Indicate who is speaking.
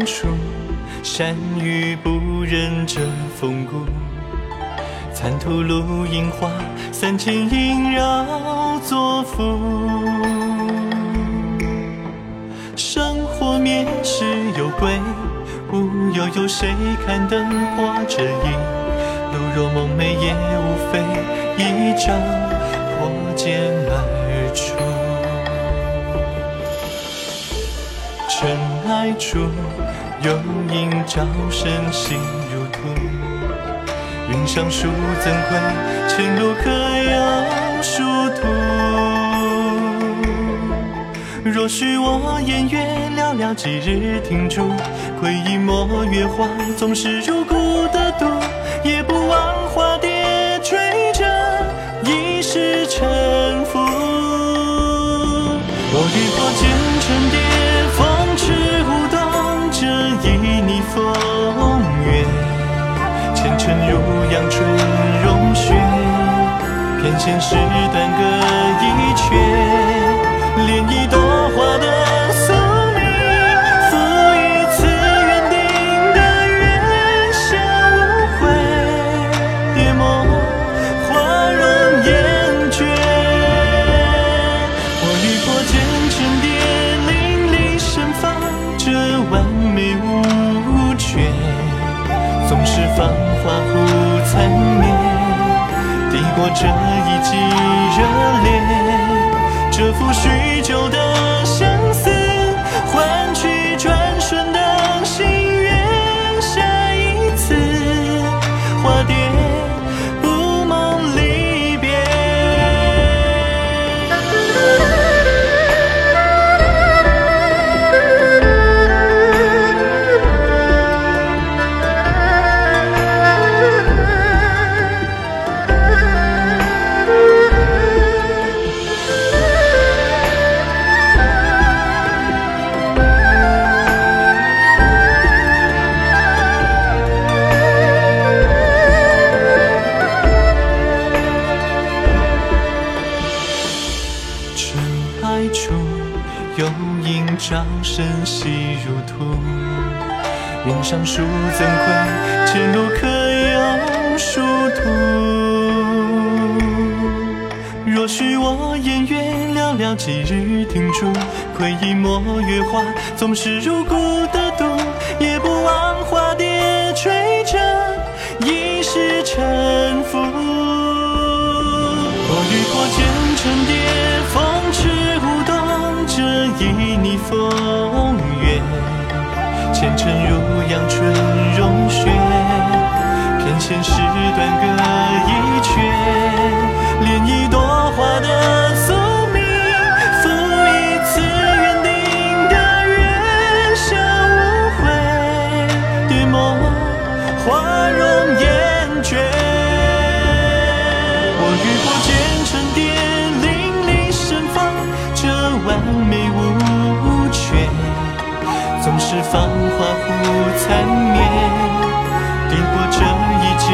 Speaker 1: 当初，山雨不忍这风骨。残土露樱花，三千萦绕作赋。生活灭世有归，无忧有谁看灯花这一路若梦寐，也无非一朝破茧而出。尘埃处，有影照身心如土。云上书怎会前路可有殊途？若许我言月寥寥几日停驻，窥一抹月华，总是如故的独，也不忘化蝶追着一世沉浮。我欲破茧成风月，前尘如阳春融雪，偏现时断歌我这一季热烈。这幅许久的尘埃处，有影照身细如土。云上书怎会前路可有殊途？若许我言月寥寥几日停驻，窥一抹月华，总是如故的毒，也不忘化蝶吹着一世尘风月，前尘如阳春融雪，偏现时断隔一阙，纵使芳华忽残灭，抵过这一季